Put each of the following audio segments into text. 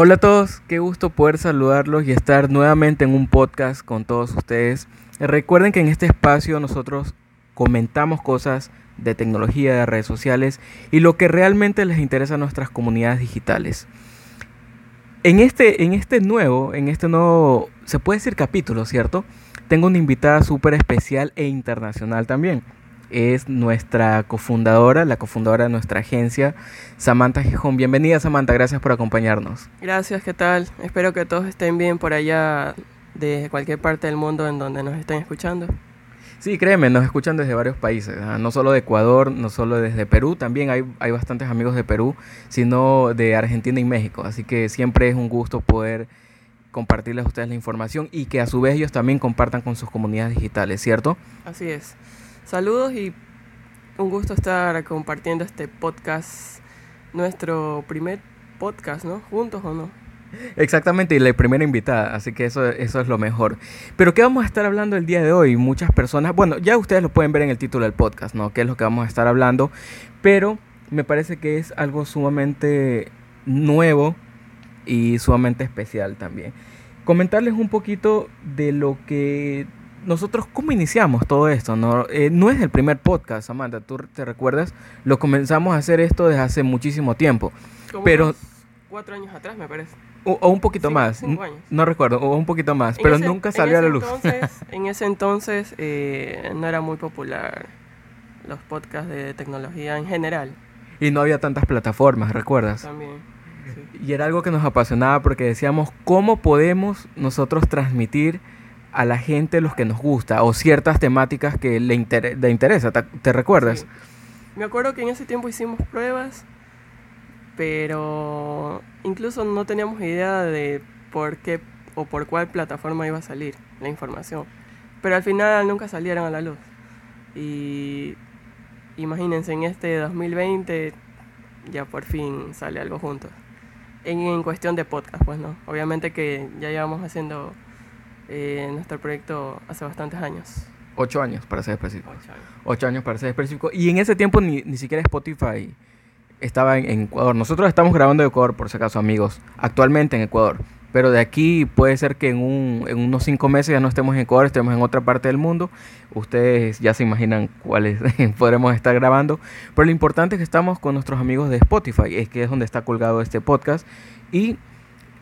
Hola a todos, qué gusto poder saludarlos y estar nuevamente en un podcast con todos ustedes. Recuerden que en este espacio nosotros comentamos cosas de tecnología, de redes sociales y lo que realmente les interesa a nuestras comunidades digitales. En este, en este nuevo, en este nuevo, se puede decir capítulo, ¿cierto? Tengo una invitada súper especial e internacional también es nuestra cofundadora, la cofundadora de nuestra agencia, Samantha Gijón. Bienvenida Samantha, gracias por acompañarnos. Gracias, ¿qué tal? Espero que todos estén bien por allá de cualquier parte del mundo en donde nos estén escuchando. Sí, créeme, nos escuchan desde varios países, ¿ah? no solo de Ecuador, no solo desde Perú, también hay, hay bastantes amigos de Perú, sino de Argentina y México. Así que siempre es un gusto poder compartirles a ustedes la información y que a su vez ellos también compartan con sus comunidades digitales, ¿cierto? Así es. Saludos y un gusto estar compartiendo este podcast, nuestro primer podcast, ¿no? Juntos o no. Exactamente, y la primera invitada, así que eso, eso es lo mejor. Pero ¿qué vamos a estar hablando el día de hoy? Muchas personas, bueno, ya ustedes lo pueden ver en el título del podcast, ¿no? ¿Qué es lo que vamos a estar hablando? Pero me parece que es algo sumamente nuevo y sumamente especial también. Comentarles un poquito de lo que nosotros, ¿cómo iniciamos todo esto? No, eh, no es el primer podcast, Samantha, tú te recuerdas, lo comenzamos a hacer esto desde hace muchísimo tiempo. pero cuatro años atrás, me parece. O, un poquito más, no recuerdo, o un poquito más, pero nunca salió a la luz. en ese entonces eh, no era muy popular los podcasts de tecnología en general. Y no había tantas plataformas, ¿recuerdas? También. Y era algo que nos apasionaba porque decíamos, ¿cómo podemos nosotros transmitir a la gente los que nos gusta o ciertas temáticas que le, le interesa. ¿Te, recuerdas? Me acuerdo que en ese tiempo hicimos pruebas, pero incluso no teníamos idea de por qué o por cuál plataforma iba a salir la información. Pero al final nunca salieron a la luz. Y imagínense, en este 2020 ya por fin sale algo juntos. En, en cuestión de podcast, pues no. Obviamente que ya llevamos haciendo eh, nuestro proyecto hace bastantes años. Ocho años, para ser específico. Ocho años. para ser específico. Y en ese tiempo ni, ni siquiera Spotify estaba en, Ecuador. Nosotros estamos grabando en Ecuador, por si acaso, amigos. Actualmente en Ecuador. Pero de aquí puede ser que en, un, en unos cinco meses ya no estemos en Ecuador, estemos en otra parte del mundo. Ustedes ya se imaginan cuáles podremos estar grabando. Pero lo importante es que estamos con nuestros amigos de Spotify, es que es donde está colgado este podcast. Y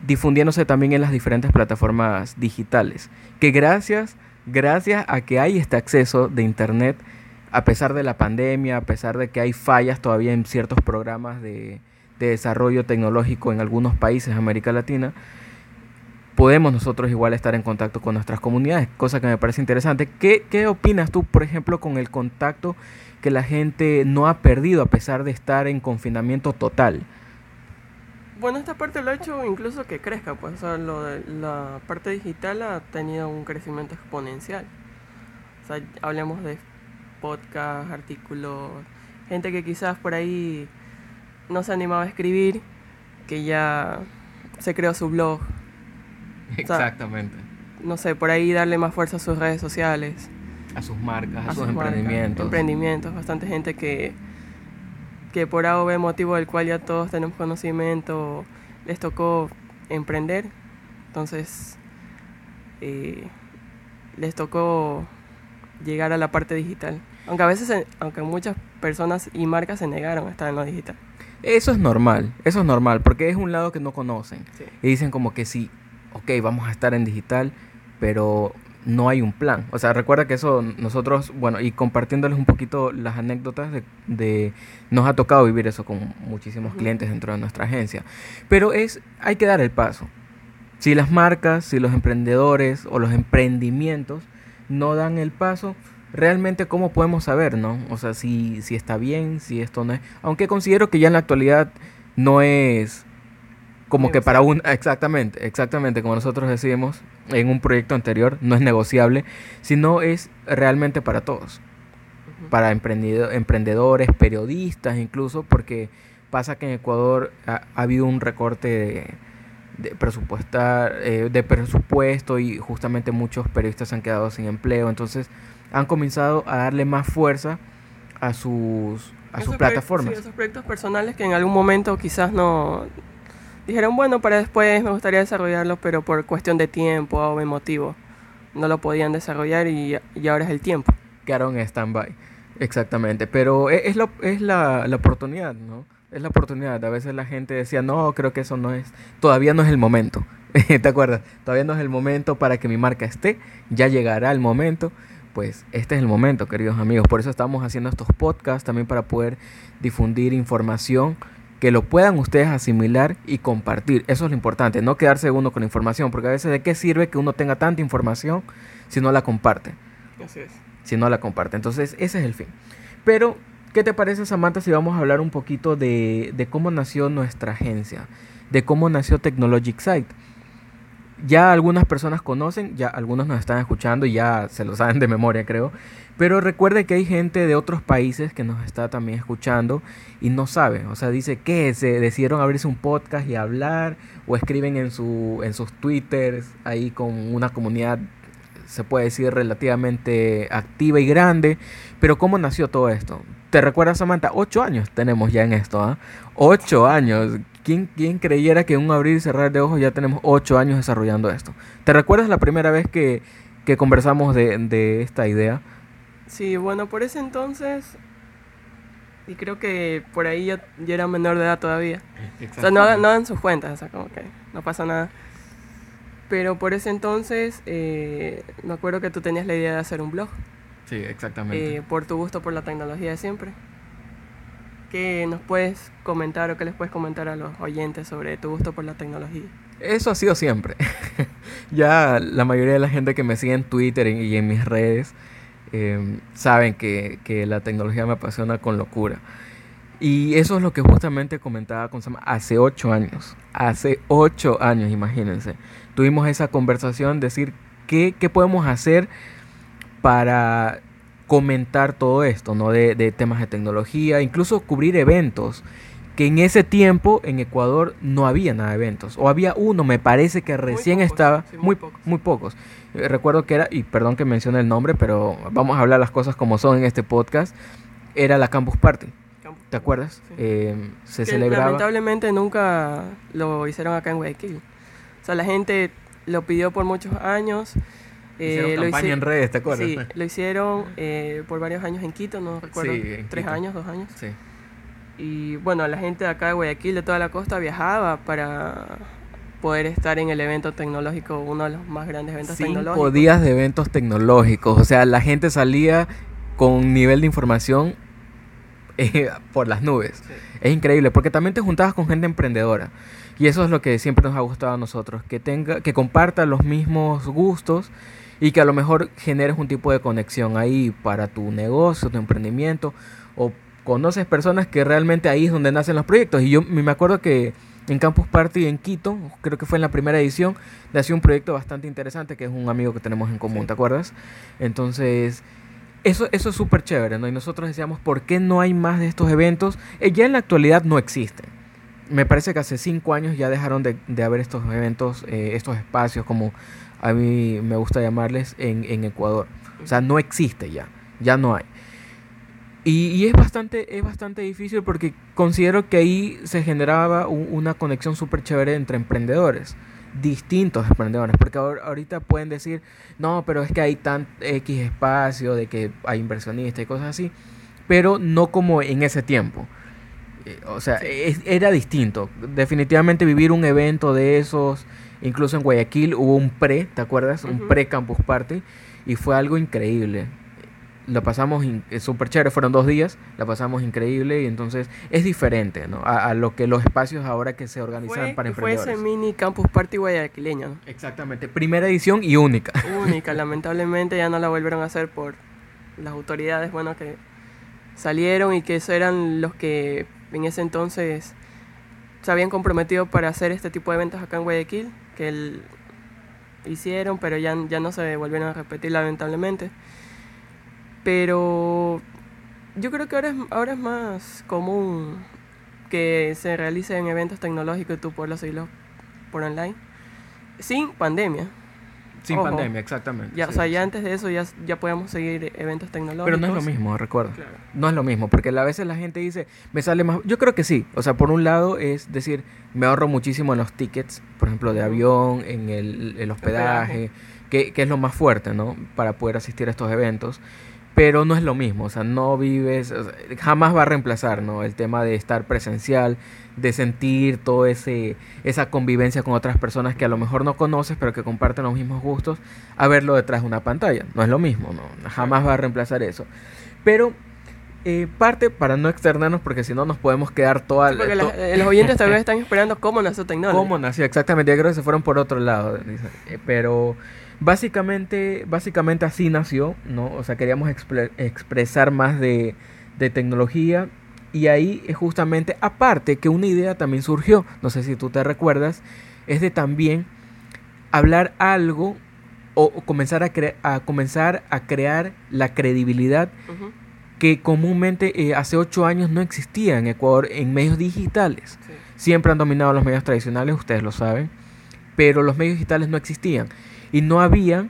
difundiéndose también en las diferentes plataformas digitales. Que gracias, gracias a que hay este acceso de Internet, a pesar de la pandemia, a pesar de que hay fallas todavía en ciertos programas de, desarrollo tecnológico en algunos países de América Latina, podemos nosotros igual estar en contacto con nuestras comunidades, cosa que me parece interesante. ¿Qué, ¿Qué, opinas tú, por ejemplo, con el contacto que la gente no ha perdido a pesar de estar en confinamiento total? Bueno, esta parte lo ha hecho incluso que crezca, pues, o sea, lo de la parte digital ha tenido un crecimiento exponencial. O sea, hablemos de podcast, artículos, gente que quizás por ahí no se animaba a escribir, que ya se creó su blog. Exactamente. no sé, por ahí darle más fuerza a sus redes sociales. A sus marcas, a, sus, emprendimientos. emprendimientos, bastante gente que que por A o B motivo del cual ya todos tenemos conocimiento, les tocó emprender, entonces eh, les tocó llegar a la parte digital. Aunque a veces, aunque muchas personas y marcas se negaron a estar en lo digital. Eso es normal, eso es normal, porque es un lado que no conocen. Y dicen como que sí, ok, vamos a estar en digital, pero no hay un plan. O sea, recuerda que eso nosotros, bueno, y compartiéndoles un poquito las anécdotas de, nos ha tocado vivir eso con muchísimos clientes dentro de nuestra agencia. Pero es, hay que dar el paso. Si las marcas, si los emprendedores o los emprendimientos no dan el paso, realmente cómo podemos saber, ¿no? O sea, si, si está bien, si esto no es. Aunque considero que ya en la actualidad no es como que para un, exactamente, exactamente, como nosotros decimos en un proyecto anterior, no es negociable, sino es realmente para todos. Para emprendedores, periodistas incluso, porque pasa que en Ecuador ha, habido un recorte de, de presupuestar, eh, de presupuesto y justamente muchos periodistas han quedado sin empleo, entonces han comenzado a darle más fuerza a sus, a sus plataformas. esos proyectos personales que en algún momento quizás no, dijeron, bueno, para después me gustaría desarrollarlo, pero por cuestión de tiempo o emotivo no lo podían desarrollar y, y ahora es el tiempo. Quedaron en stand-by, exactamente. Pero e, es, lo, es la, la, oportunidad, ¿no? Es la oportunidad. A veces la gente decía, no, creo que eso no es, todavía no es el momento. ¿Te acuerdas? Todavía no es el momento para que mi marca esté, ya llegará el momento. Pues este es el momento, queridos amigos. Por eso estamos haciendo estos podcasts también para poder difundir información que lo puedan ustedes asimilar y compartir. Eso es lo importante, no quedarse uno con información, porque a veces de qué sirve que uno tenga tanta información si no la comparte. Así es. Si no la comparte. Entonces, ese es el fin. Pero, ¿qué te parece, Samantha, si vamos a hablar un poquito de, de cómo nació nuestra agencia? De cómo nació Technologic Site. Ya algunas personas conocen, ya algunos nos están escuchando y ya se lo saben de memoria, creo. Pero recuerde que hay gente de otros países que nos está también escuchando y no sabe. O sea, dice que se decidieron abrirse un podcast y hablar o escriben en, su, en sus twitters ahí con una comunidad, se puede decir, relativamente activa y grande. Pero ¿cómo nació todo esto? ¿Te recuerdas, Samantha? Ocho años tenemos ya en esto, ¿ah? Ocho años. ¿Quién, ¿Quién, creyera que en un abrir y cerrar de ojos ya tenemos ocho años desarrollando esto? ¿Te recuerdas la primera vez que, que conversamos de, de esta idea? Sí, bueno, por ese entonces, y creo que por ahí ya, ya era menor de edad todavía. O sea, no, hagan- no hagan sus cuentas, o sea, como que no pasa nada. Pero por ese entonces, eh, me acuerdo que tú tenías la idea de hacer un blog, Sí, exactamente. eh, por tu gusto por la tecnología de siempre. ¿Qué nos puedes comentar o qué les puedes comentar a los oyentes sobre tu gusto por la tecnología? Eso ha sido siempre. ya la mayoría de la gente que me sigue en Twitter y en mis redes eh, saben que, que la tecnología me apasiona con locura. Y eso es lo que justamente comentaba con Sam hace ocho años. Hace ocho años, imagínense. Tuvimos esa conversación, decir qué, qué podemos hacer para comentar todo esto, ¿no? De, de temas de tecnología, incluso cubrir eventos que en ese tiempo en Ecuador no había nada de eventos. O había uno, me parece que recién pocos, estaba, sí, muy, muy pocos. muy pocos. Eh, Recuerdo que era, y perdón que mencione el nombre, pero vamos a hablar las cosas como son en este podcast, era la Campus Party. ¿Te acuerdas? Sí. Eh, se Que celebraba... Lamentablemente nunca lo hicieron acá en Guayaquil. O sea, la gente lo pidió por muchos años. Eh, Hicieron lo campaña hici- en redes, ¿te acuerdas? Sí, lo hicieron eh, por varios años en Quito, no recuerdo, Sí, tres Quito. años, dos años. Sí. Y bueno, la gente de acá de Guayaquil, de toda la costa, viajaba para poder estar en el evento tecnológico, uno de los más grandes eventos Cinco tecnológicos. días de eventos tecnológicos. O sea, la gente salía con un nivel de información eh, por las nubes. Sí. Es increíble, porque también te juntabas con gente emprendedora. Y eso es lo que siempre nos ha gustado a nosotros, que tenga, que comparta los mismos gustos y que a lo mejor generes un tipo de conexión ahí para tu negocio, tu emprendimiento, o conoces personas que realmente ahí es donde nacen los proyectos. Y yo me acuerdo que en Campus Party en Quito, creo que fue en la primera edición, nació un proyecto bastante interesante que es un amigo que tenemos en común, Sí. ¿te acuerdas? Entonces, eso, eso es súper chévere, ¿no? Y nosotros decíamos, ¿por qué no hay más de estos eventos? Eh, ya en la actualidad no existen. Me parece que hace cinco años ya dejaron de, de haber estos eventos, eh, estos espacios, como a mí me gusta llamarles, en, en Ecuador. O sea, no existe ya, ya no hay. Y, y es, bastante, es bastante difícil porque considero que ahí se generaba un- una conexión súper chévere entre emprendedores, distintos emprendedores, porque ahor- ahorita pueden decir, no, pero es que hay tan X espacio, de que hay inversionistas y cosas así, pero no como en ese tiempo. Eh, O sea, es- era distinto. Definitivamente vivir un evento de esos, incluso en Guayaquil hubo un pre, ¿te acuerdas? Un pre-campus party y fue algo increíble. Lo pasamos in- súper chévere, fueron dos días, la pasamos increíble y entonces es diferente ¿no? a, a lo que los espacios ahora que se organizan Fue, para fue ese emprendedores. mini campus party guayaquileño, ¿no? Exactamente, primera edición y única. única. Lamentablemente ya no la volvieron a hacer por las autoridades, bueno, que salieron y que eso eran los que en ese entonces se habían comprometido para hacer este tipo de eventos acá en Guayaquil, que el- hicieron, pero ya, ya no se volvieron a repetir lamentablemente. Pero yo creo que ahora es, ahora es más común que se realicen eventos tecnológicos y tú puedas seguirlos por online, sin pandemia. Sin Ojo. pandemia, exactamente. Ya, sí, o sea, ya antes de eso ya, ya podíamos seguir eventos tecnológicos. Pero no es lo mismo, recuerda. Claro. No es lo mismo, porque a veces la gente dice, me sale más... Yo creo que sí. O sea, por un lado es decir, me ahorro muchísimo en los tickets, por ejemplo, de avión, en el, el hospedaje, que, que es lo más fuerte, ¿no? Para poder asistir a estos eventos. Pero no es lo mismo, o sea, no vives, o sea, jamás va a reemplazar, ¿no? El tema de estar presencial, de sentir todo ese esa convivencia con otras personas que a lo mejor no conoces, pero que comparten los mismos gustos, a verlo detrás de una pantalla. No es lo mismo, ¿no? Jamás va a reemplazar eso. Pero eh, parte para no externarnos, porque si no nos podemos quedar toda Sí, porque to- eh, los oyentes tal vez están esperando cómo nació Tecnology. ¿Cómo nació? Exactamente, yo creo que se fueron por otro lado. Eh, Pero básicamente, básicamente así nació, ¿no? O sea, queríamos expre- expresar más de, de tecnología. Y ahí es justamente, aparte que una idea también surgió, no sé si tú te recuerdas, es de también hablar algo o, comenzar, a cre- a comenzar a crear la credibilidad que comúnmente eh, hace ocho años no existía en Ecuador en medios digitales. sí. Siempre han dominado los medios tradicionales, ustedes lo saben, pero los medios digitales no existían y no había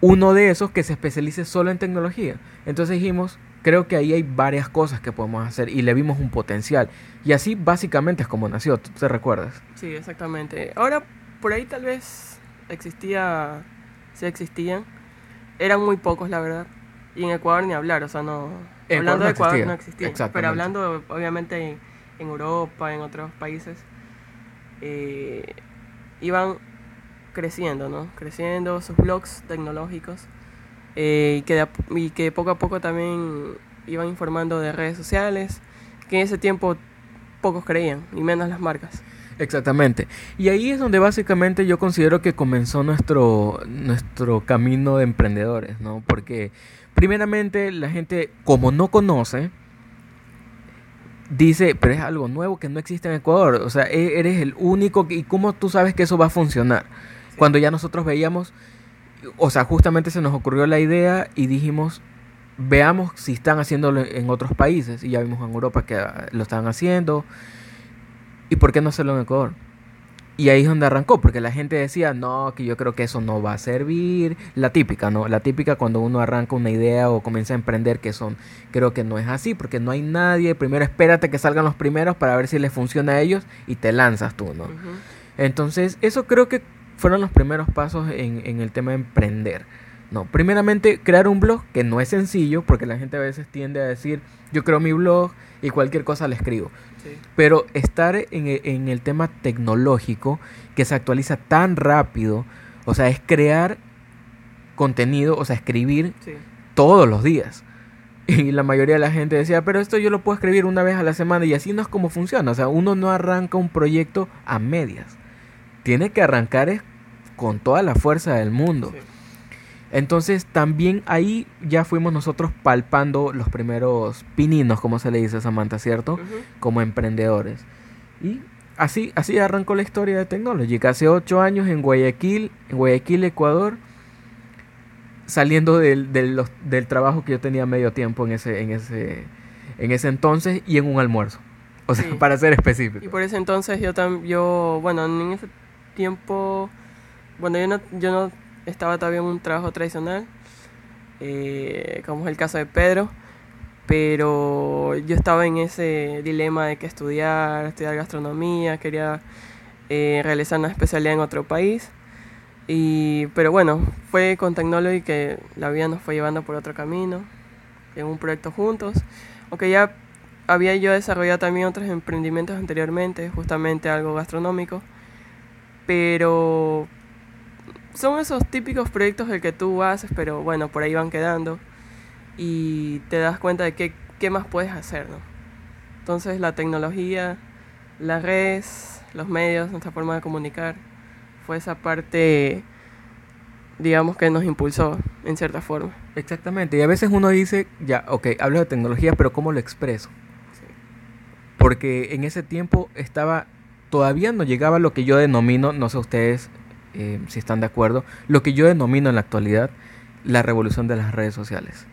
uno de esos que se especialice solo en tecnología. Entonces dijimos, creo que ahí hay varias cosas que podemos hacer y le vimos un potencial. Y así básicamente es como nació, ¿tú te recuerdas? Sí, exactamente. Ahora, por ahí tal vez existía, sí existían. Eran muy pocos, la verdad. Y en Ecuador ni hablar, o sea, no... Hablando de Ecuador no existía. Pero hablando, obviamente, en, en Europa, en otros países, eh, iban creciendo, ¿no? Creciendo sus blogs tecnológicos. eh, y, que y que poco a poco también iban informando de redes sociales, que en ese tiempo pocos creían, y menos las marcas. Exactamente. Y ahí es donde básicamente yo considero que comenzó nuestro, nuestro camino de emprendedores, ¿no? Porque primeramente la gente, como no conoce, dice, pero es algo nuevo que no existe en Ecuador. O sea, e- eres el único. ¿Y cómo tú sabes que eso va a funcionar? Cuando ya nosotros veíamos, o sea, justamente se nos ocurrió la idea y dijimos, veamos si están haciéndolo en otros países. Y ya vimos en Europa que ah, lo están haciendo. ¿Y por qué no hacerlo en Ecuador? Y ahí es donde arrancó, porque la gente decía, no, que yo creo que eso no va a servir. La típica, ¿no? La típica cuando uno arranca una idea o comienza a emprender, que son, creo que no es así, porque no hay nadie. Primero espérate que salgan los primeros para ver si les funciona a ellos y te lanzas tú, ¿no? Entonces, eso creo que fueron los primeros pasos en, en el tema de emprender. No, primeramente crear un blog, que no es sencillo, porque la gente a veces tiende a decir, yo creo mi blog y cualquier cosa le escribo. Sí. Pero estar en e- en el tema tecnológico, que se actualiza tan rápido, o sea, es crear contenido, o sea, escribir Sí. todos los días. Y la mayoría de la gente decía, pero esto yo lo puedo escribir una vez a la semana y así no es como funciona. O sea, uno no arranca un proyecto a medias. Tiene que arrancar es con toda la fuerza del mundo. Sí. Entonces también ahí ya fuimos nosotros palpando los primeros pininos, como se le dice a Samantha, ¿cierto? Como emprendedores. Y así, así arrancó la historia de Technology, que hace ocho años en Guayaquil, en Guayaquil, Ecuador, saliendo del, del, los- del trabajo que yo tenía medio tiempo en ese, en ese, en ese entonces y en un almuerzo. O sea, Sí. para ser específico. Y por ese entonces yo también, yo, bueno, en ese tiempo, bueno, yo no, yo no estaba todavía en un trabajo tradicional, eh, como es el caso de Pedro, pero yo estaba en ese dilema de que estudiar, estudiar gastronomía, quería eh, realizar una especialidad en otro país. Y, pero bueno, fue con Technology que la vida nos fue llevando por otro camino, en un proyecto juntos. Aunque ya había yo desarrollado también otros emprendimientos anteriormente, justamente algo gastronómico. Pero son esos típicos proyectos el que tú haces, pero bueno, por ahí van quedando. Y te das cuenta de qué, qué más puedes hacer, ¿no? Entonces la tecnología, las redes, los medios, nuestra forma de comunicar, fue esa parte, digamos, que nos impulsó en cierta forma. Exactamente. Y a veces uno dice, ya, ok, hablo de tecnología, pero ¿cómo lo expreso? Sí. Porque en ese tiempo estaba, todavía no llegaba lo que yo denomino, no sé ustedes eh, si están de acuerdo, lo que yo denomino en la actualidad la revolución de las redes sociales.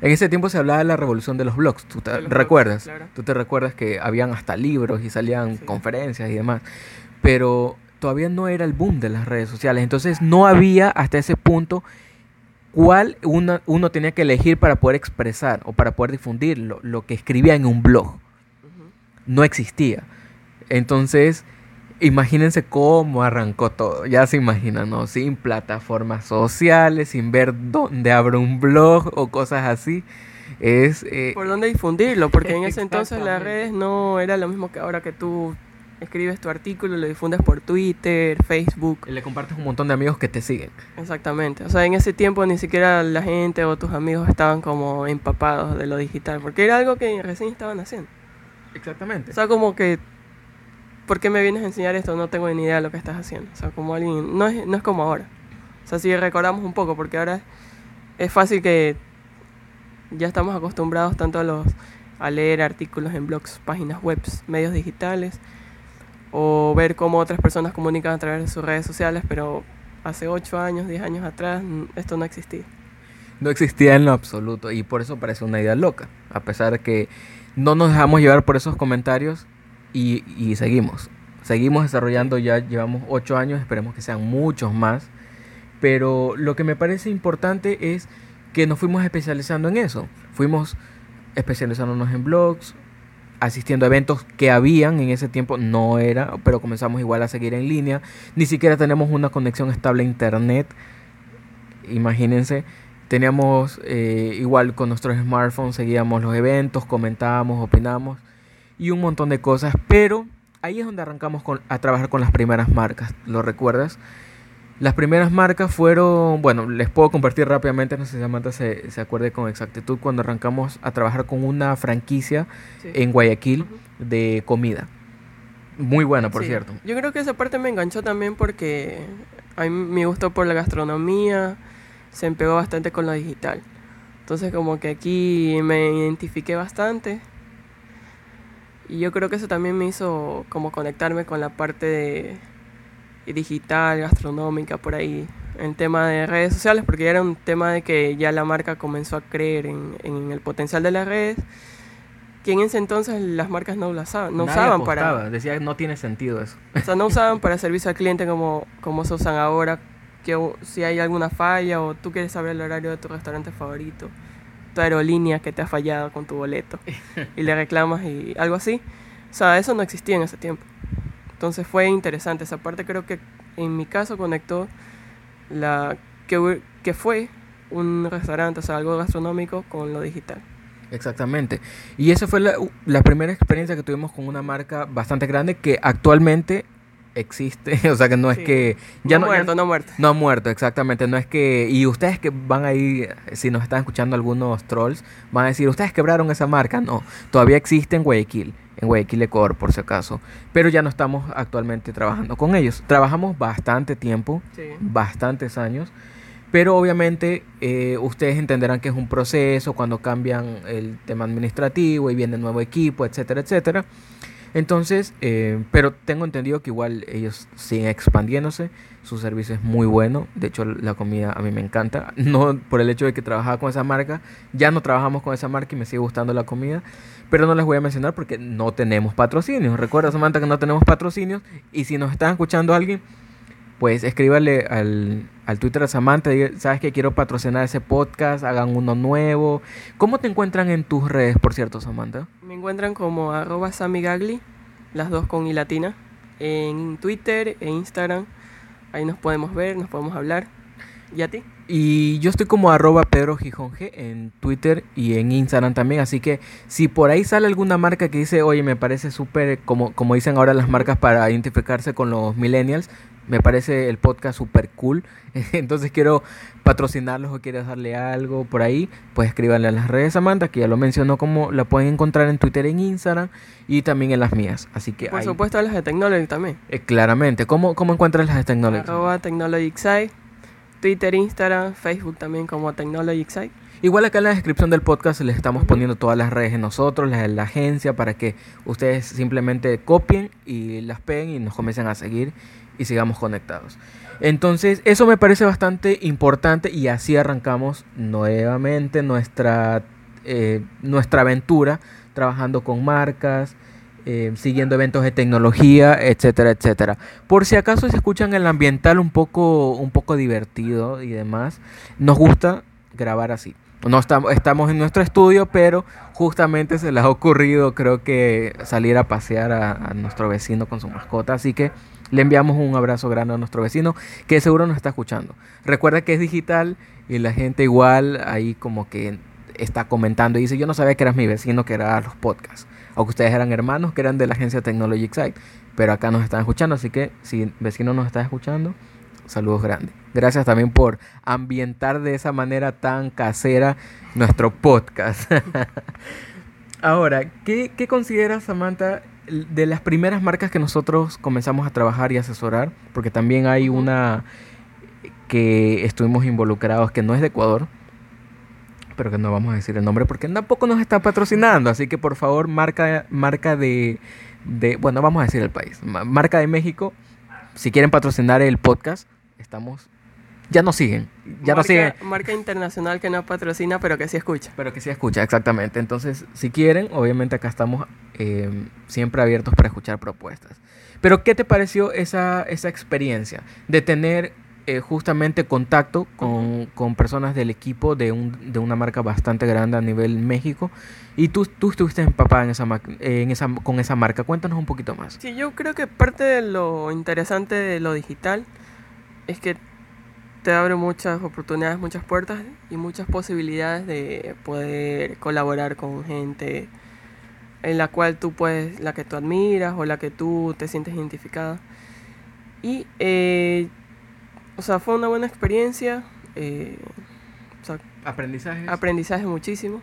En ese tiempo se hablaba de la revolución de los blogs, ¿tú te blogs, recuerdas? claro. Tú te recuerdas que habían hasta libros y salían Sí. conferencias y demás. Pero todavía no era el boom de las redes sociales. Entonces no había hasta ese punto cuál uno, uno tenía que elegir para poder expresar o para poder difundir lo, lo que escribía en un blog. No existía. Entonces, imagínense cómo arrancó todo. Ya se imaginan, ¿no? Sin plataformas sociales, sin ver dónde abro un blog o cosas así. Es, eh, Por dónde difundirlo, porque en ese entonces las redes no era lo mismo que ahora que tú escribes tu artículo, lo difundes por Twitter, Facebook. Le compartes un montón de amigos que te siguen. Exactamente. O sea, en ese tiempo ni siquiera la gente o tus amigos estaban como empapados de lo digital, porque era algo que recién estaban haciendo. Exactamente. O sea, como que, ¿por qué me vienes a enseñar esto? No tengo ni idea de lo que estás haciendo. O sea, como alguien, no es, no es como ahora. O sea, si recordamos un poco, porque ahora es fácil que ya estamos acostumbrados tanto a los a leer artículos en blogs, páginas web, medios digitales, o ver cómo otras personas comunican a través de sus redes sociales, pero hace 8 años, 10 años atrás, esto no existía. No existía en lo absoluto y por eso parece una idea loca, a pesar de que no nos dejamos llevar por esos comentarios y, seguimos. Seguimos desarrollando, ya llevamos 8 años, esperemos que sean muchos más, pero lo que me parece importante es que nos fuimos especializando en eso. Fuimos especializándonos en blogs, asistiendo a eventos que habían en ese tiempo, no era, pero comenzamos igual a seguir en línea. Ni siquiera tenemos una conexión estable a internet. Imagínense, teníamos eh, igual con nuestros smartphones, seguíamos los eventos, comentábamos, opinábamos y un montón de cosas, pero ahí es donde arrancamos con, a trabajar con las primeras marcas, ¿lo recuerdas? Las primeras marcas fueron, bueno, les puedo compartir rápidamente, no sé si Samantha se, se acuerde con exactitud, cuando arrancamos a trabajar con una franquicia Sí. en Guayaquil de comida. Muy buena, por Sí. cierto. Yo creo que esa parte me enganchó también porque a mí mi gusto por la gastronomía se empegó bastante con lo digital. Entonces como que aquí me identifiqué bastante. Y yo creo que eso también me hizo como conectarme con la parte de digital, gastronómica, por ahí. En tema de redes sociales, porque ya era un tema de que ya la marca comenzó a creer en, en el potencial de las redes. Que en ese entonces las marcas no, usaban, no Nadie usaban para... apostaba, Decía, no tiene sentido eso. O sea, no usaban para servicio al cliente como, como se usan ahora, que si hay alguna falla o tú quieres saber el horario de tu restaurante favorito, aerolínea que te ha fallado con tu boleto y le reclamas y algo así. O sea, eso no existía en ese tiempo. Entonces fue interesante. Esa parte creo que en mi caso conectó la que, que fue un restaurante, o sea, algo gastronómico con lo digital. Exactamente. Y esa fue la primera experiencia que tuvimos con una marca bastante grande que actualmente existe. O sea, que no es que... Ya no, no, ya- muerto, no muerto. No ha muerto, exactamente. No es que. Y ustedes que van ahí, si nos están escuchando algunos trolls, van a decir, ustedes quebraron esa marca. No, todavía existe en Guayaquil, en Guayaquil Ecuador, por si acaso. Pero ya no estamos actualmente trabajando con ellos. Trabajamos bastante tiempo, Sí. bastantes años. Pero obviamente eh, ustedes entenderán que es un proceso cuando cambian el tema administrativo y viene nuevo equipo, etcétera, etcétera. Entonces, eh, pero tengo entendido que igual ellos siguen expandiéndose, su servicio es muy bueno, de hecho la comida a mí me encanta, no por el hecho de que trabajaba con esa marca, ya no trabajamos con esa marca y me sigue gustando la comida, pero no les voy a mencionar porque no tenemos patrocinios, recuerda Samantha que no tenemos patrocinios y si nos está escuchando alguien, pues escríbale al, al Twitter de Samantha, sabes que quiero patrocinar ese podcast, hagan uno nuevo. ¿Cómo te encuentran en tus redes, por cierto, Samantha? Me encuentran como arroba samigagli, las dos con i latina, en Twitter e Instagram. Ahí nos podemos ver, nos podemos hablar. ¿Y a ti? Y yo estoy como arroba Pedro Gijón G en Twitter y en Instagram también. Así que si por ahí sale alguna marca que dice, oye, me parece súper, como, como dicen ahora las marcas para identificarse con los millennials, me parece el podcast súper cool. Entonces quiero patrocinarlos o quieres darle algo por ahí, pues escríbanle a las redes Samantha, que ya lo mencionó como la pueden encontrar en Twitter, en Instagram y también en las mías. Así que Por ahí, supuesto las de Technology también. eh, claramente, ¿cómo, ¿cómo encuentras las de Technology? Arroba TechnologyXI, Twitter, Instagram, Facebook también como TechnologyXI. Igual acá en la descripción del podcast les estamos poniendo todas las redes de nosotros, las de la agencia, para que ustedes simplemente copien y las peguen y nos comiencen a seguir y sigamos conectados. Entonces, eso me parece bastante importante y así arrancamos nuevamente nuestra, eh, nuestra aventura trabajando con marcas, eh, siguiendo eventos de tecnología, etcétera, etcétera. Por si acaso se escuchan el ambiental un poco, un poco divertido y demás, nos gusta grabar así. No estamos, estamos en nuestro estudio, pero justamente se les ha ocurrido, creo que, salir a pasear a, a nuestro vecino con su mascota. Así que le enviamos un abrazo grande a nuestro vecino que seguro nos está escuchando. Recuerda que es digital y la gente igual ahí como que está comentando y dice, yo no sabía que eras mi vecino que era los podcasts. O que ustedes eran hermanos que eran de la agencia Technology Excite. Pero acá nos están escuchando, así que si vecino nos está escuchando, saludos grandes. Gracias también por ambientar de esa manera tan casera nuestro podcast. Ahora, ¿qué, ¿qué consideras, Samantha, de las primeras marcas que nosotros comenzamos a trabajar y asesorar? Porque también hay una que estuvimos involucrados que no es de Ecuador, pero que no vamos a decir el nombre porque tampoco nos está patrocinando. Así que por favor, marca, marca de, de, bueno, vamos a decir el país, marca de México, si quieren patrocinar el podcast, estamos, ya nos siguen, ya marca, nos siguen. Marca internacional que no patrocina, pero que sí escucha. Pero que sí escucha, exactamente. Entonces, si quieren, obviamente acá estamos eh, siempre abiertos para escuchar propuestas. Pero, ¿qué te pareció esa, esa experiencia de tener eh, justamente contacto con, con, personas del equipo de, un, de una marca bastante grande a nivel México. Y tú, tú estuviste empapada en esa, en esa, con esa marca. Cuéntanos un poquito más. Sí, yo creo que parte de lo interesante de lo digital es que te abre muchas oportunidades, muchas puertas y muchas posibilidades de poder colaborar con gente en la cual tú puedes, la que tú admiras o la que tú te sientes identificada. Y eh, o sea, fue una buena experiencia. Eh, o sea, ¿Aprendizaje? Aprendizaje muchísimo.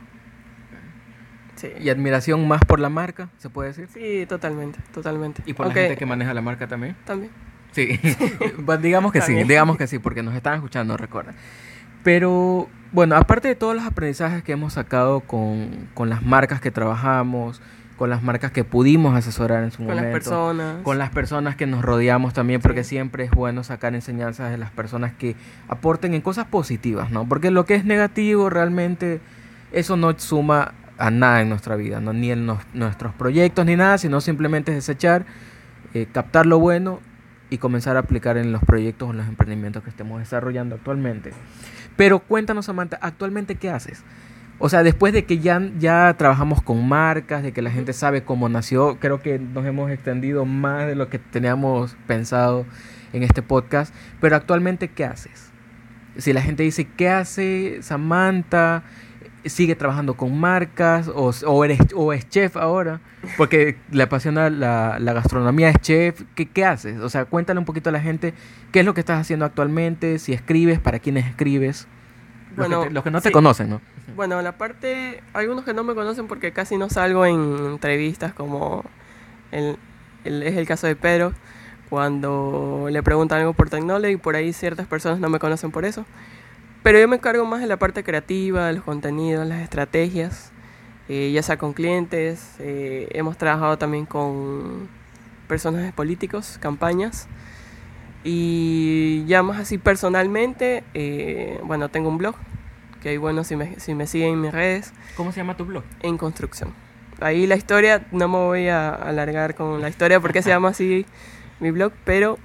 Sí. ¿Y admiración más por la marca, se puede decir? Sí, totalmente, totalmente. ¿Y por la gente que maneja la marca también? También. Sí, pues digamos que sí, digamos que sí, porque nos están escuchando, recuerda. Pero bueno, aparte de todos los aprendizajes que hemos sacado con, con las marcas que trabajamos, con las marcas que pudimos asesorar en su con momento. Con las personas. Con las personas que nos rodeamos también, porque sí. siempre es bueno sacar enseñanzas de las personas que aporten en cosas positivas, ¿no? Porque lo que es negativo realmente, eso no suma a nada en nuestra vida, ¿no? Ni en nos, nuestros proyectos ni nada, sino simplemente es desechar, eh, captar lo bueno y comenzar a aplicar en los proyectos o en los emprendimientos que estemos desarrollando actualmente. Pero cuéntanos, Samantha, ¿actualmente qué haces? O sea, después de que ya, ya trabajamos con marcas, de que la gente sabe cómo nació, creo que nos hemos extendido más de lo que teníamos pensado en este podcast. Pero actualmente, ¿qué haces? Si la gente dice, ¿qué hace Samantha? ¿Sigue trabajando con marcas? ¿O, o, eres, o es chef ahora? Porque le apasiona la, la gastronomía, es chef. ¿Qué, ¿Qué haces? O sea, cuéntale un poquito a la gente qué es lo que estás haciendo actualmente, si escribes, para quiénes escribes. Los, bueno, que, te, los que no sí. te conocen, ¿no? Bueno, la parte, algunos que no me conocen porque casi no salgo en entrevistas como el, es el caso de Pedro, cuando le preguntan algo por Technology, por ahí ciertas personas no me conocen por eso. Pero yo me encargo más de la parte creativa, de los contenidos, las estrategias, eh, ya sea con clientes, eh, hemos trabajado también con personajes políticos, campañas. Y ya más así personalmente, eh, bueno, tengo un blog que ahí bueno si me, si me siguen en mis redes. ¿Cómo se llama tu blog? En construcción. Ahí la historia, no me voy a alargar con la historia porque se llama así mi blog, pero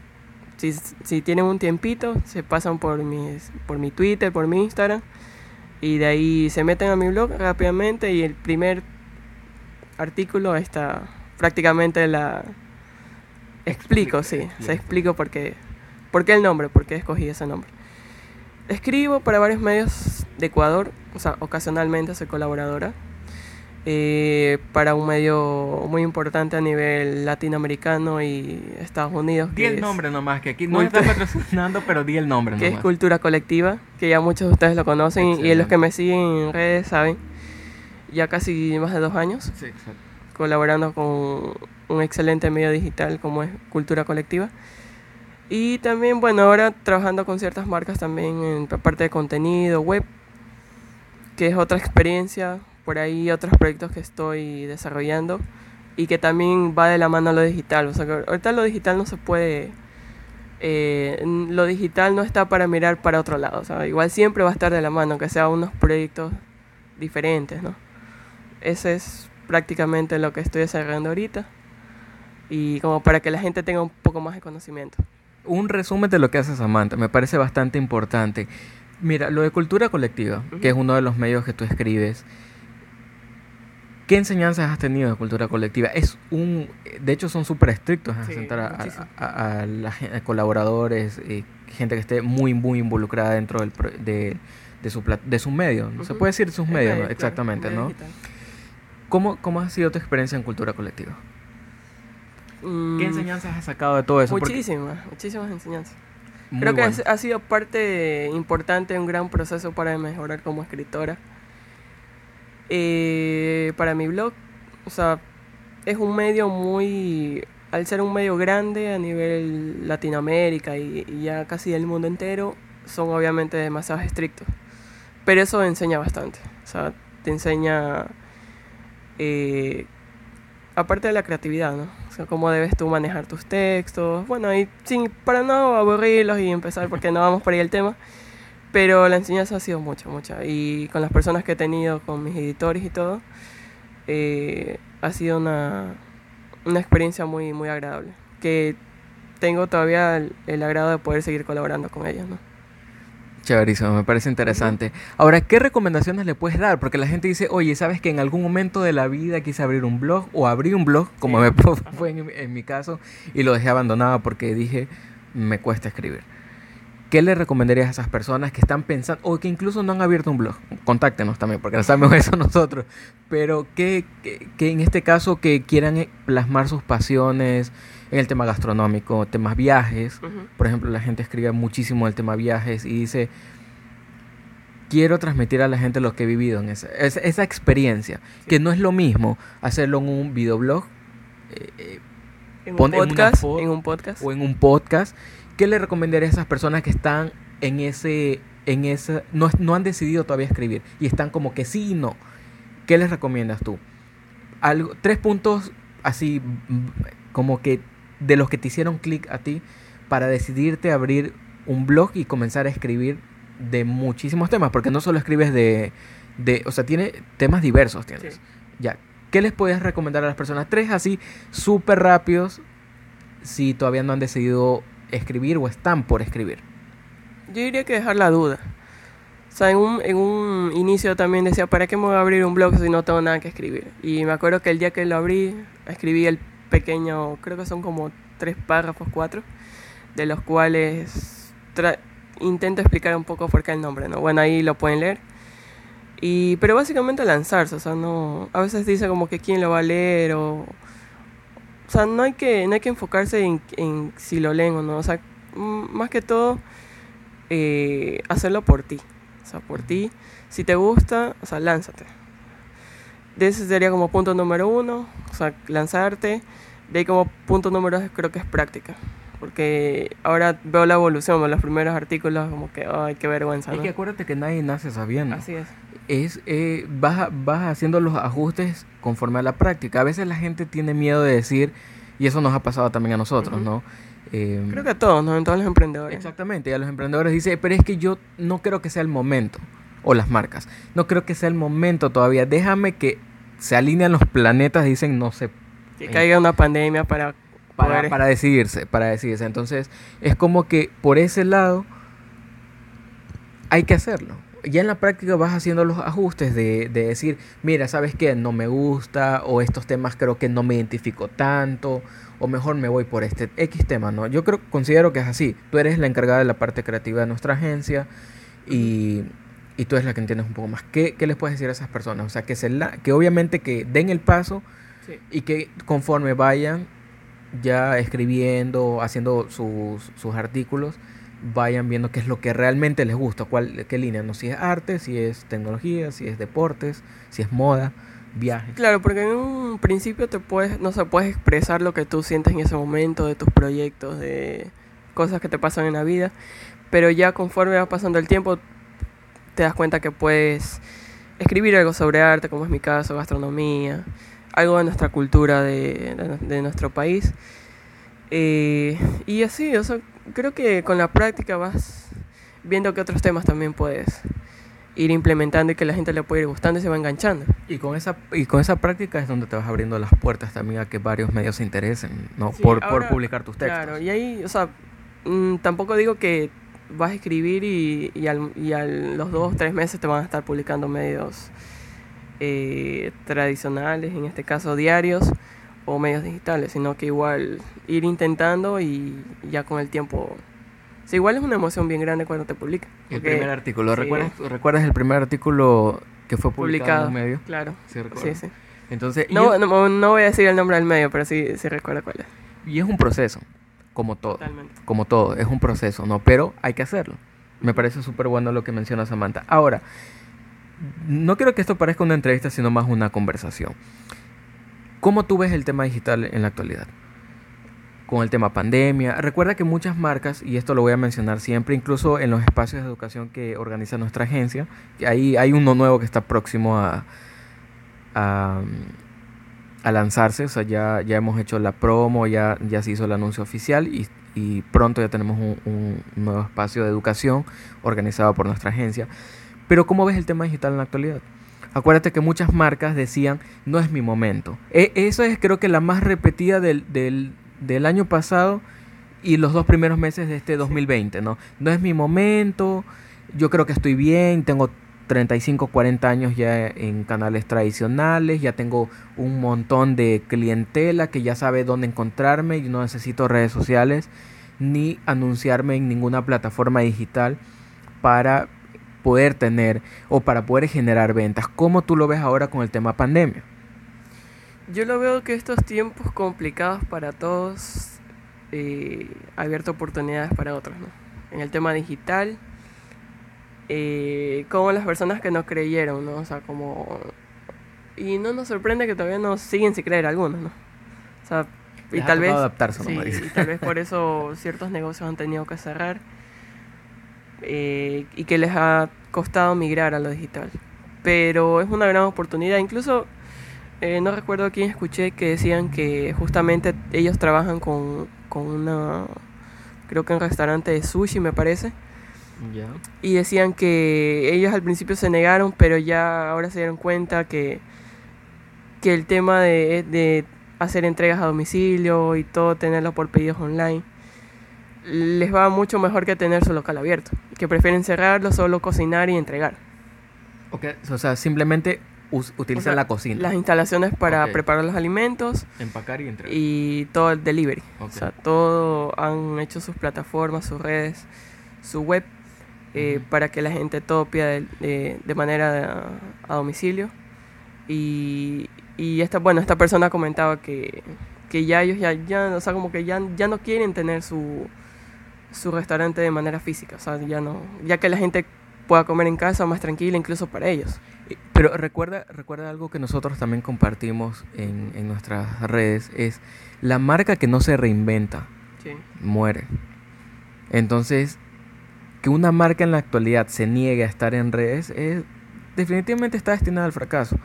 si, si tienen un tiempito, se pasan por, mis, por mi Twitter, por mi Instagram, y de ahí se meten a mi blog rápidamente y el primer artículo está prácticamente la... Explico, sí, se explico por qué, por qué el nombre, por qué escogí ese nombre. Escribo para varios medios de Ecuador, o sea, ocasionalmente soy colaboradora. Eh, para un medio muy importante a nivel latinoamericano y Estados Unidos. Di el es nombre nomás, que aquí no está patrocinando, pero di el nombre que nomás. es Cultura Colectiva, que ya muchos de ustedes lo conocen Excelente. y los que me siguen en redes saben. Ya casi más de dos años. Sí, exacto. Colaborando con un excelente medio digital como es Cultura Colectiva. Y también, bueno, ahora trabajando con ciertas marcas también en parte de contenido, web, que es otra experiencia, por ahí otros proyectos que estoy desarrollando y que también va de la mano a lo digital. O sea, que ahorita lo digital no se puede, eh, lo digital no está para mirar para otro lado. O sea, igual siempre va a estar de la mano, que sea unos proyectos diferentes, ¿no? Ese es prácticamente lo que estoy desarrollando ahorita. y como para que la gente tenga un poco más de conocimiento. Un resumen de lo que hace Samantha, me parece bastante importante. Mira, lo de cultura colectiva, que es uno de los medios que tú escribes, ¿qué enseñanzas has tenido de cultura colectiva? Es un, de hecho son súper estrictos en Sí, sentar a, a- colaboradores, eh, gente que esté muy, muy involucrada dentro del, de, de su, de su medio. ¿no? Se puede decir sus medios, medio, exactamente, medio ¿no? digital. ¿Cómo, ¿Cómo ha sido tu experiencia en cultura colectiva? ¿Qué Mm, enseñanzas has sacado de todo eso? Muchísimas, muchísimas enseñanzas. Muy Creo que bueno. ha sido parte importante un gran proceso para mejorar como escritora. Eh, para mi blog, o sea, es un medio muy, al ser un medio grande a nivel Latinoamérica y, y ya casi del mundo entero, son obviamente demasiado estrictos. Pero eso enseña bastante. O sea, te enseña, eh, aparte de la creatividad, ¿no? O sea, cómo debes tú manejar tus textos. Bueno, y sin, para no aburrirlos y empezar, porque no vamos por ahí el tema. Pero la enseñanza ha sido mucha, mucha. Y con las personas que he tenido, con mis editores y todo, eh, ha sido una, una experiencia muy, muy agradable. Que tengo todavía el, agrado de poder seguir colaborando con ellos, ¿no? Chéverísimo, me parece interesante. Ahora, ¿qué recomendaciones le puedes dar? Porque la gente dice, oye, ¿sabes que en algún momento de la vida quise abrir un blog o abrí un blog, como Sí. me fue en, en mi caso, y lo dejé abandonado porque dije, me cuesta escribir? ¿Qué le recomendarías a esas personas que están pensando, o que incluso no han abierto un blog? Contáctenos también, porque no sabemos eso nosotros. Pero que, que, que en este caso que quieran plasmar sus pasiones en el tema gastronómico, temas viajes, por ejemplo, la gente escribe muchísimo el tema viajes y dice, quiero transmitir a la gente lo que he vivido en esa, esa, esa experiencia, que no es lo mismo hacerlo en un videoblog eh, En, Pon un podcast, en un podcast. o en un podcast. ¿Qué le recomendaría a esas personas que están en ese, en esa, no, no han decidido todavía escribir y están como que sí y no? ¿Qué les recomiendas tú? Algo, tres puntos así mm, como que de los que te hicieron clic a ti para decidirte a abrir un blog y comenzar a escribir de muchísimos temas, porque no solo escribes de, de o sea, tiene temas diversos, tienes. Sí. Ya, ¿qué les puedes recomendar a las personas? Tres así súper rápidos si todavía no han decidido escribir o están por escribir. Yo diría que dejar la duda. O sea, en un, en un inicio también decía, ¿para qué me voy a abrir un blog si no tengo nada que escribir? Y me acuerdo que el día que lo abrí, escribí el pequeño, creo que son como tres párrafos, cuatro, de los cuales intento explicar un poco por qué el nombre, ¿no? Bueno, ahí lo pueden leer. Y, pero básicamente lanzarse, o sea, no, a veces dice como que quién lo va a leer o... O sea, no hay que, no hay que enfocarse en, si lo leen o no, o sea, más que todo eh, hacerlo por ti. O sea, por ti. Si te gusta, o sea, lánzate. De ese sería como punto número uno, o sea, lanzarte. De ahí como punto número dos creo que es práctica. Porque ahora veo la evolución, los primeros artículos como que, ay, qué vergüenza, Es ¿no? que acuérdate que nadie nace sabiendo. Así es. Es, eh, vas, vas haciendo los ajustes conforme a la práctica. A veces la gente tiene miedo de decir, y eso nos ha pasado también a nosotros, Ujú. ¿no? Eh, Creo que a todos, ¿no? En todos los emprendedores. Exactamente, y a los emprendedores dice, pero es que yo no creo que sea el momento, o las marcas, no creo que sea el momento todavía, déjame que se alinean los planetas, dicen, no sé, Que caiga una pandemia para para, poder- para decidirse, para decidirse. Entonces, es como que por ese lado hay que hacerlo. Ya en la práctica vas haciendo los ajustes de, de decir, mira, ¿sabes qué? No me gusta, o estos temas creo que no me identifico tanto, o mejor me voy por este X tema, ¿no? Yo creo, considero que es así. Tú eres la encargada de la parte creativa de nuestra agencia y, y tú eres la que entiendes un poco más. ¿Qué, qué les puedes decir a esas personas? O sea, que, se la, que obviamente que den el paso Sí. y que conforme vayan ya escribiendo, haciendo sus, sus artículos, vayan viendo qué es lo que realmente les gusta, cuál, qué línea, no si es arte, si es tecnología, si es deportes, si es moda, viajes. Claro, porque en un principio te puedes, no se puedes expresar lo que tú sientes en ese momento, de tus proyectos, de cosas que te pasan en la vida, pero ya conforme va pasando el tiempo te das cuenta que puedes escribir algo sobre arte, como es mi caso, gastronomía, algo de nuestra cultura de, de- nuestro país. Eh, y así, o sea, creo que con la práctica vas viendo que otros temas también puedes ir implementando y que la gente le pueda ir gustando y se va enganchando. Y con esa y con esa práctica es donde te vas abriendo las puertas también a que varios medios se interesen, ¿no? Sí, por, por ahora- publicar tus textos. Claro, y ahí, o sea, mm, tampoco digo que vas a escribir y, y, al- y a los dos, tres meses te van a estar publicando medios eh, tradicionales, en este caso diarios, o medios digitales, sino que igual ir intentando y ya con el tiempo... O sea, igual es una emoción bien grande cuando te publican. El primer artículo, sí. ¿recuerdas, ¿recuerdas el primer artículo que fue publicado, publicado, en un medio? claro. Sí, Sí, sí. Entonces, No, no, no voy a decir el nombre del medio, pero sí, sí recuerdo cuál es. y es un proceso, como todo. Totalmente. como todo, es un proceso, ¿no? Pero hay que hacerlo. Me parece súper bueno lo que menciona Samantha. Ahora, no quiero que esto parezca una entrevista, sino más una conversación. ¿Cómo tú ves el tema digital en la actualidad? Con el tema pandemia. Recuerda que muchas marcas, y esto lo voy a mencionar siempre, incluso en los espacios de educación que organiza nuestra agencia, que ahí hay uno nuevo que está próximo a, a, a lanzarse. O sea, ya, ya hemos hecho la promo, ya, ya se hizo el anuncio oficial y, y pronto ya tenemos un, un nuevo espacio de educación organizado por nuestra agencia. Pero ¿cómo ves el tema digital en la actualidad? Acuérdate que muchas marcas decían, no es mi momento. E- eso es creo que la más repetida del, del, del año pasado y los dos primeros meses de este 2020, ¿no? No es mi momento, yo creo que estoy bien, tengo 35, 40 años ya en canales tradicionales, ya tengo un montón de clientela que ya sabe dónde encontrarme y no necesito redes sociales ni anunciarme en ninguna plataforma digital para poder tener o para poder generar ventas. ¿Cómo tú lo ves ahora con el tema pandemia? Yo lo veo que estos tiempos complicados para todos eh, abierto oportunidades para otros, ¿no? En el tema digital, eh, como las personas que no creyeron, ¿no? O sea, como... Y no nos sorprende que todavía nos siguen sin creer algunos, ¿no? O sea, y Les tal vez... adaptarse, ¿no, sí, y tal vez por eso ciertos negocios han tenido que cerrar eh, y que les ha costado migrar a lo digital. Pero es una gran oportunidad. Incluso eh, no recuerdo quién escuché que decían que justamente ellos trabajan con, con una, creo que un restaurante de sushi me parece. Ya. Y decían que ellos al principio se negaron, pero ya ahora se dieron cuenta que, que el tema de, de hacer entregas a domicilio y todo, tenerlo por pedidos online, les va mucho mejor que tener su local abierto. Que prefieren cerrarlo, solo cocinar y entregar. Ok, o sea, simplemente utilizan O sea, la cocina. Las instalaciones para preparar los alimentos Empacar y entregar. y todo el delivery. O sea, todo han hecho sus plataformas, sus redes, su web, eh, para que la gente todo pida de, de- de manera a, a domicilio. Y, y esta, bueno, esta persona comentaba que, que ya ellos ya, ya, o sea, como que ya, ya no quieren tener su, su restaurante de manera física. O sea, ya no, ya que la gente pueda comer en casa más tranquila, incluso para ellos. Pero recuerda, recuerda algo que nosotros también compartimos en, en nuestras redes, es la marca que no se reinventa, Sí. muere. Entonces, que una marca en la actualidad se niegue a estar en redes, es, definitivamente está destinada al fracaso.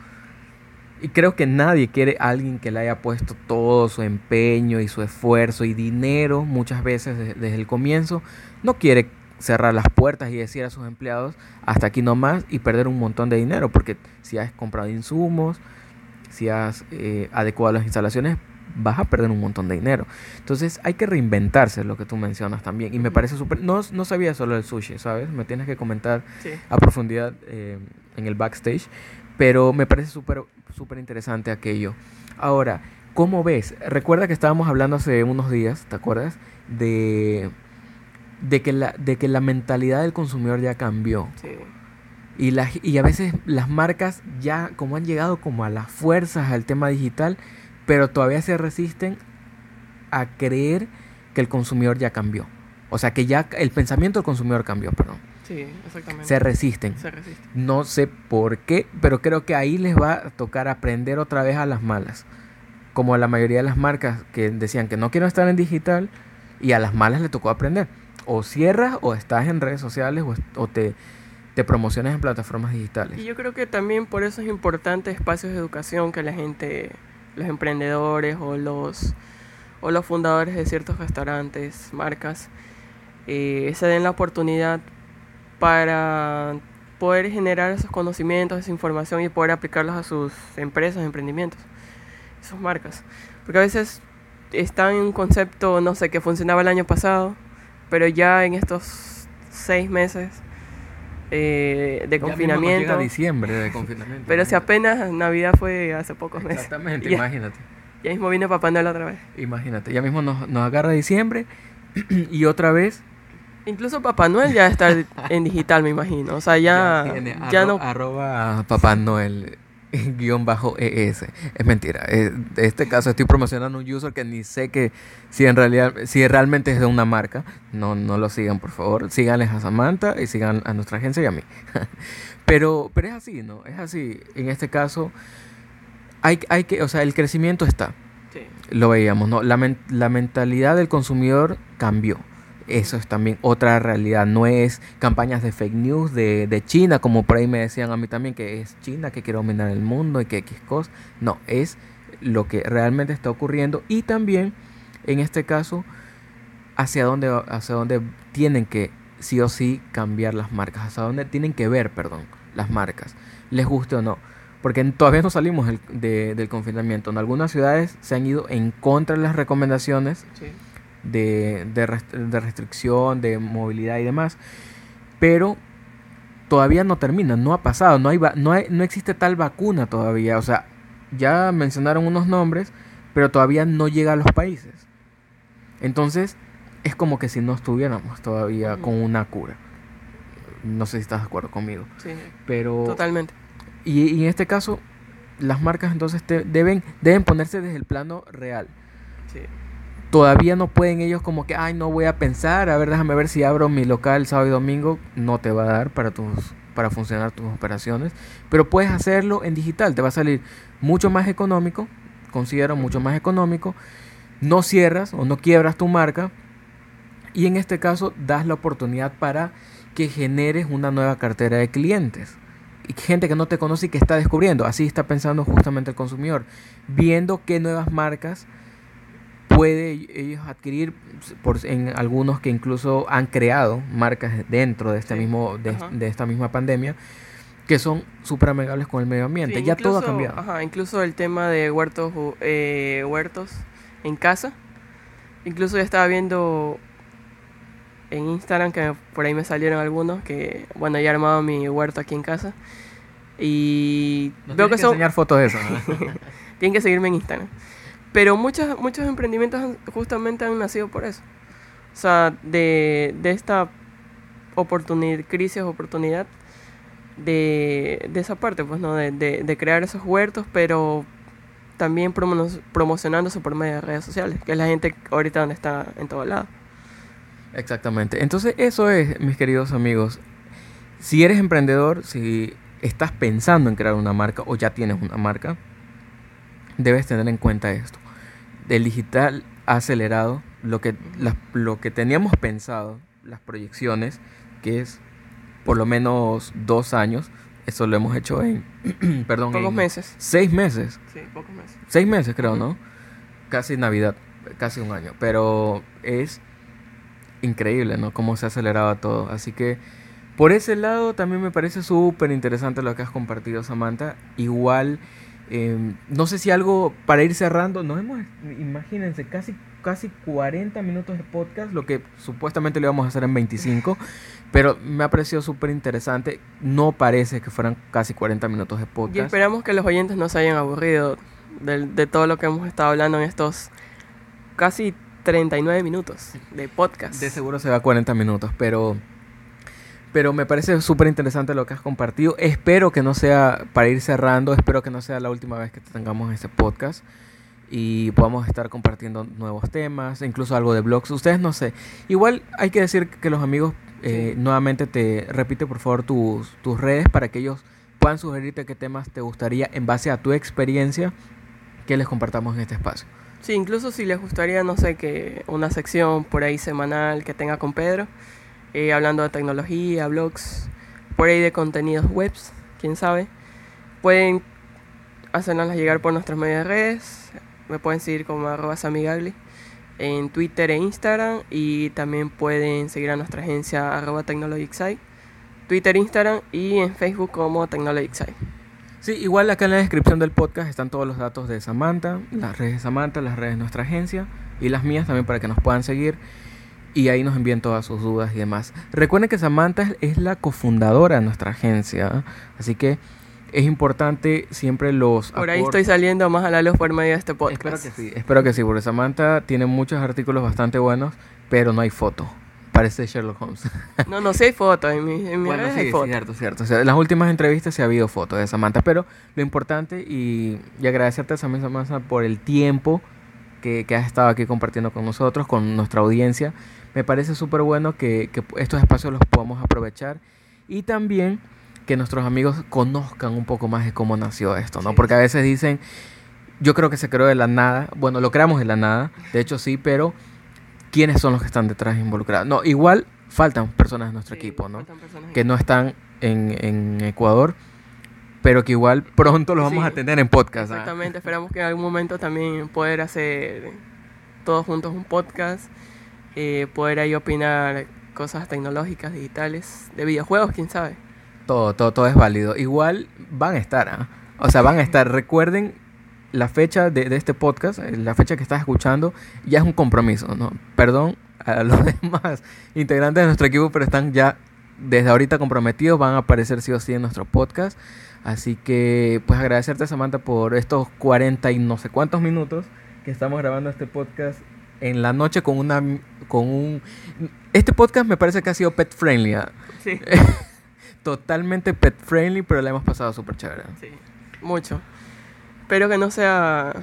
Y creo que nadie quiere a alguien que le haya puesto todo su empeño y su esfuerzo y dinero muchas veces de- desde el comienzo. No quiere cerrar las puertas y decir a sus empleados hasta aquí nomás y perder un montón de dinero. Porque si has comprado insumos, si has eh, adecuado las instalaciones, vas a perder un montón de dinero. Entonces hay que reinventarse, lo que tú mencionas también. Y me parece súper... No, no sabía solo el sushi, ¿sabes? Me tienes que comentar Sí. a profundidad eh, en el backstage, pero me parece súper súper interesante aquello. Ahora, ¿cómo ves? Recuerda que estábamos hablando hace unos días, ¿te acuerdas? De, de, que, la, de que la mentalidad del consumidor ya cambió. Sí. Y, la- y a veces las marcas ya como han llegado como a las fuerzas al tema digital, pero todavía se resisten a creer que el consumidor ya cambió. O sea, que ya el pensamiento del consumidor cambió, perdón. Sí, exactamente. Se resisten. Se resiste. No sé por qué, pero creo que ahí les va a tocar aprender otra vez a las malas. Como a la mayoría de las marcas que decían que no quiero estar en digital y a las malas le tocó aprender. O cierras o estás en redes sociales o, te, te promocionas en plataformas Y digitales. yo creo que también por eso es importante espacios de educación que la gente, los emprendedores o los, o los fundadores de ciertos restaurantes, marcas, eh, se den la oportunidad para poder generar esos conocimientos, esa información y poder aplicarlos a sus empresas, emprendimientos, sus marcas. Porque a veces está en un concepto, no sé, que funcionaba el año pasado, pero ya en estos seis meses eh, de confinamiento. Ya diciembre de confinamiento. pero si apenas Navidad fue hace pocos meses. Exactamente, imagínate. Ya mismo viene Papá Noel otra vez. Imagínate, ya mismo nos, nos agarra diciembre y otra vez Incluso Papá Noel ya está en digital, me imagino. O sea, ya, ya, no... Arroba Papá Noel guion bajo ES. Es mentira. En eh, este caso estoy promocionando un user que ni sé que si en realidad, si realmente es de una marca. No, no lo sigan, por favor. Síganles a Samantha y sigan a nuestra agencia y a mí. pero, pero es así, ¿no? Es así. En este caso, hay, hay que, o sea, el crecimiento está. Sí. Lo veíamos, ¿no? La, la mentalidad del consumidor cambió eso es también otra realidad. No es campañas de fake news de, de, China, como por ahí me decían a mí también, que es China que quiere dominar el mundo y que X cosas. No, es lo que realmente está ocurriendo. Y también, en este caso, hacia dónde, hacia dónde tienen que sí o sí cambiar las marcas. Hacia dónde tienen que ver, perdón, las marcas. Les guste o no. Porque todavía no salimos del confinamiento. En algunas ciudades se han ido en contra de las recomendaciones. Sí de, de, restricción, de movilidad y demás. Pero todavía no termina, no ha pasado, no, hay, no, hay, no existe tal vacuna todavía. O sea, ya mencionaron unos nombres, pero todavía no llega a los países. Entonces, es como que si no estuviéramos todavía con una cura. No sé si estás de acuerdo conmigo. Sí, pero... Totalmente. Y, y en este caso, las marcas entonces deben, deben ponerse desde el plano real. Sí todavía no pueden ellos como que, ay, no voy a pensar, a ver, déjame ver si abro mi local sábado y domingo, no te va a dar para tus para funcionar tus operaciones, pero puedes hacerlo en digital, te va a salir mucho más económico, considero mucho más económico, no cierras o no quiebras tu marca y en este caso das la oportunidad para que generes una nueva cartera de clientes. Gente que no te conoce y que está descubriendo. Así está pensando justamente el consumidor. Viendo qué nuevas marcas puede ellos adquirir por, en algunos que incluso han creado marcas dentro de este mismo de, esta misma pandemia que son súper amigables con el medio ambiente. ya todo ha cambiado. Ajá, incluso el tema de huertos eh, huertos en casa. Incluso ya estaba viendo en Instagram que por ahí me salieron algunos que bueno ya he armado mi huerto aquí en casa y veo que, que enseñar fotos de eso. tienen que seguirme en Instagram. Pero muchos, muchos emprendimientos justamente han nacido por eso. O sea, de, de esta oportunidad, crisis, oportunidad, de, de esa parte, pues, ¿no? De, de, crear esos huertos, pero también promocionándose por medio de redes sociales, que es la gente ahorita donde está en todo lado. Exactamente. Entonces, eso es, mis queridos amigos. Si eres emprendedor, si estás pensando en crear una marca o ya tienes una marca, debes tener en cuenta esto el digital ha acelerado lo que, lo que teníamos pensado, las proyecciones, que es por lo menos dos años. Eso lo hemos hecho en, perdón, pocos meses. Seis meses. Sí, pocos meses. Seis meses creo, ¿no? Casi Navidad, casi un año. Pero es increíble, ¿no? Cómo se ha acelerado todo. Así que por ese lado también me parece súper interesante lo que has compartido, Samantha. Igual Em, no sé si algo para ir cerrando, nos hemos, imagínense, casi, casi 40 minutos de podcast, lo que supuestamente lo íbamos a hacer en 25, pero me ha parecido súper interesante. No parece que fueran casi 40 minutos de podcast. Y esperamos que los oyentes no se hayan aburrido de, de todo lo que hemos estado hablando en estos casi 39 minutos de podcast. De seguro se va a 40 minutos, pero pero me parece súper interesante lo que has compartido. Espero que no sea, para ir cerrando, espero que no sea la última vez que tengamos este podcast y podamos estar compartiendo nuevos temas, incluso algo de blogs. Ustedes no sé. Igual hay que decir que los amigos, eh, nuevamente te repite por favor tus, tus redes para que ellos puedan sugerirte qué temas te gustaría en base a tu experiencia que les compartamos en este espacio. Sí, incluso si les gustaría, no sé, que una sección por ahí semanal que tenga con Pedro hablando de tecnología, blogs, por ahí de contenidos webs, quién sabe. Pueden hacernos llegar por nuestras medias redes, me pueden seguir como arroba samigagli en Twitter e Instagram y también pueden seguir a nuestra agencia arroba Twitter, Instagram y en Facebook como Technologic Site. Sí, igual acá en la descripción del podcast están todos los datos de Samantha, las redes de Samantha, las redes de nuestra agencia y las mías también para que nos puedan seguir y ahí nos envíen todas sus dudas y demás. Recuerden que Samantha es la cofundadora de nuestra agencia, así que es importante siempre los... Por ahí estoy saliendo más a la luz por medio de este podcast. Espero que sí, espero que sí, porque Samantha tiene muchos artículos bastante buenos, pero no hay foto. Parece Sherlock Holmes. No, no, sí hay fotos, en mi, en mi bueno, sí, hay fotos. cierto, cierto. O sea, en las últimas entrevistas sí ha habido fotos de Samantha, pero lo importante y, y agradecerte también, Samantha, por el tiempo que, que, has estado aquí compartiendo con nosotros, con nuestra audiencia. Me parece súper bueno que, que, estos espacios los podamos aprovechar y también que nuestros amigos conozcan un poco más de cómo nació esto, ¿no? Sí. Porque a veces dicen, yo creo que se creó de la nada, bueno, lo creamos de la nada, de hecho sí, pero quiénes son los que están detrás involucrados. No, igual faltan personas de nuestro sí, equipo, ¿no? Que no están en, en, Ecuador, pero que igual pronto los vamos sí, a tener en podcast. Exactamente, ¿ah? esperamos que en algún momento también poder hacer todos juntos un podcast, eh, poder ahí opinar cosas tecnológicas, digitales, de videojuegos, quién sabe. Todo, todo, todo es válido. Igual van a estar, ¿eh? o sea, van a estar. Recuerden la fecha de, de, este podcast, eh, la fecha que estás escuchando, ya es un compromiso, ¿no? Perdón a los demás integrantes de nuestro equipo, pero están ya desde ahorita comprometidos, van a aparecer sí o sí en nuestro podcast. Así que, pues agradecerte, Samantha, por estos 40 y no sé cuántos minutos que estamos grabando este podcast en la noche con una con un este podcast me parece que ha sido pet friendly ¿eh? sí. totalmente pet friendly pero la hemos pasado súper chévere sí mucho Espero que no sea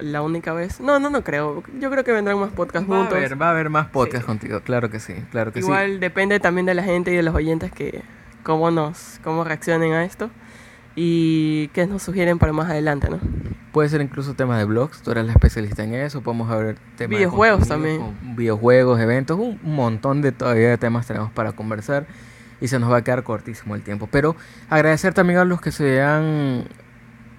la única vez. No, no, no creo. Yo creo que vendrán más podcasts va juntos. A haber, va a haber más podcasts sí. contigo, claro que sí, claro que Igual sí. depende también de la gente y de los oyentes que cómo nos cómo reaccionen a esto y qué nos sugieren para más adelante, ¿no? Puede ser incluso temas de blogs, tú eres la especialista en eso, podemos ver temas videojuegos también. Videojuegos, eventos, un montón de todavía de temas tenemos para conversar y se nos va a quedar cortísimo el tiempo. Pero agradecer también a los que se han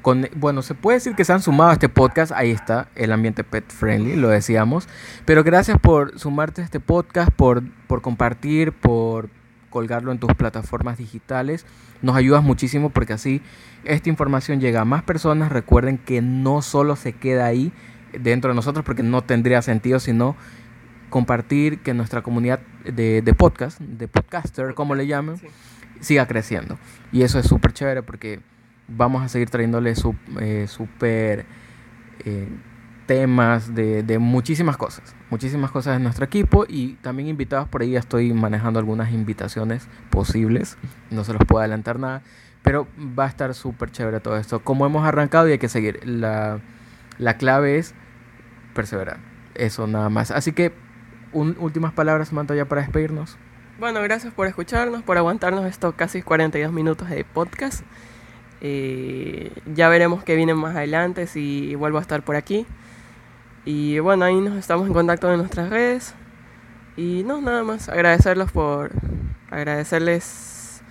con, bueno, se puede decir que se han sumado a este podcast, ahí está, el ambiente pet friendly, lo decíamos. Pero gracias por sumarte a este podcast, por, por compartir, por colgarlo en tus plataformas digitales. Nos ayudas muchísimo porque así esta información llega a más personas. Recuerden que no solo se queda ahí dentro de nosotros porque no tendría sentido, sino compartir que nuestra comunidad de, de podcast, de podcaster, como le llaman, sí. siga creciendo. Y eso es súper chévere porque vamos a seguir trayéndole su, eh, eh, temas de, de, muchísimas cosas, muchísimas cosas de nuestro equipo y también invitados por ahí ya estoy manejando algunas invitaciones posibles, no se los puedo adelantar nada, pero va a estar súper chévere todo esto. Como hemos arrancado y hay que seguir, la, la clave es perseverar, eso nada más. Así que un, últimas palabras, Samantha, ya para despedirnos. Bueno, gracias por escucharnos, por aguantarnos estos casi 42 minutos de podcast. Eh, ya veremos qué viene más adelante, si vuelvo a estar por aquí. Y bueno, ahí nos estamos en contacto en nuestras redes. Y no, nada más, agradecerlos por. agradecerles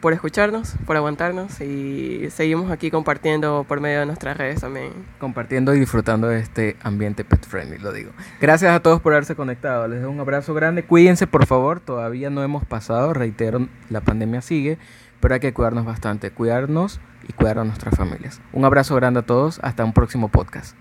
por escucharnos, por aguantarnos y seguimos aquí compartiendo por medio de nuestras redes también. Compartiendo y disfrutando de este ambiente pet friendly, lo digo. Gracias a todos por haberse conectado. Les doy un abrazo grande. Cuídense, por favor. Todavía no hemos pasado, reitero, la pandemia sigue pero hay que cuidarnos bastante, cuidarnos y cuidar a nuestras familias. Un abrazo grande a todos, hasta un próximo podcast.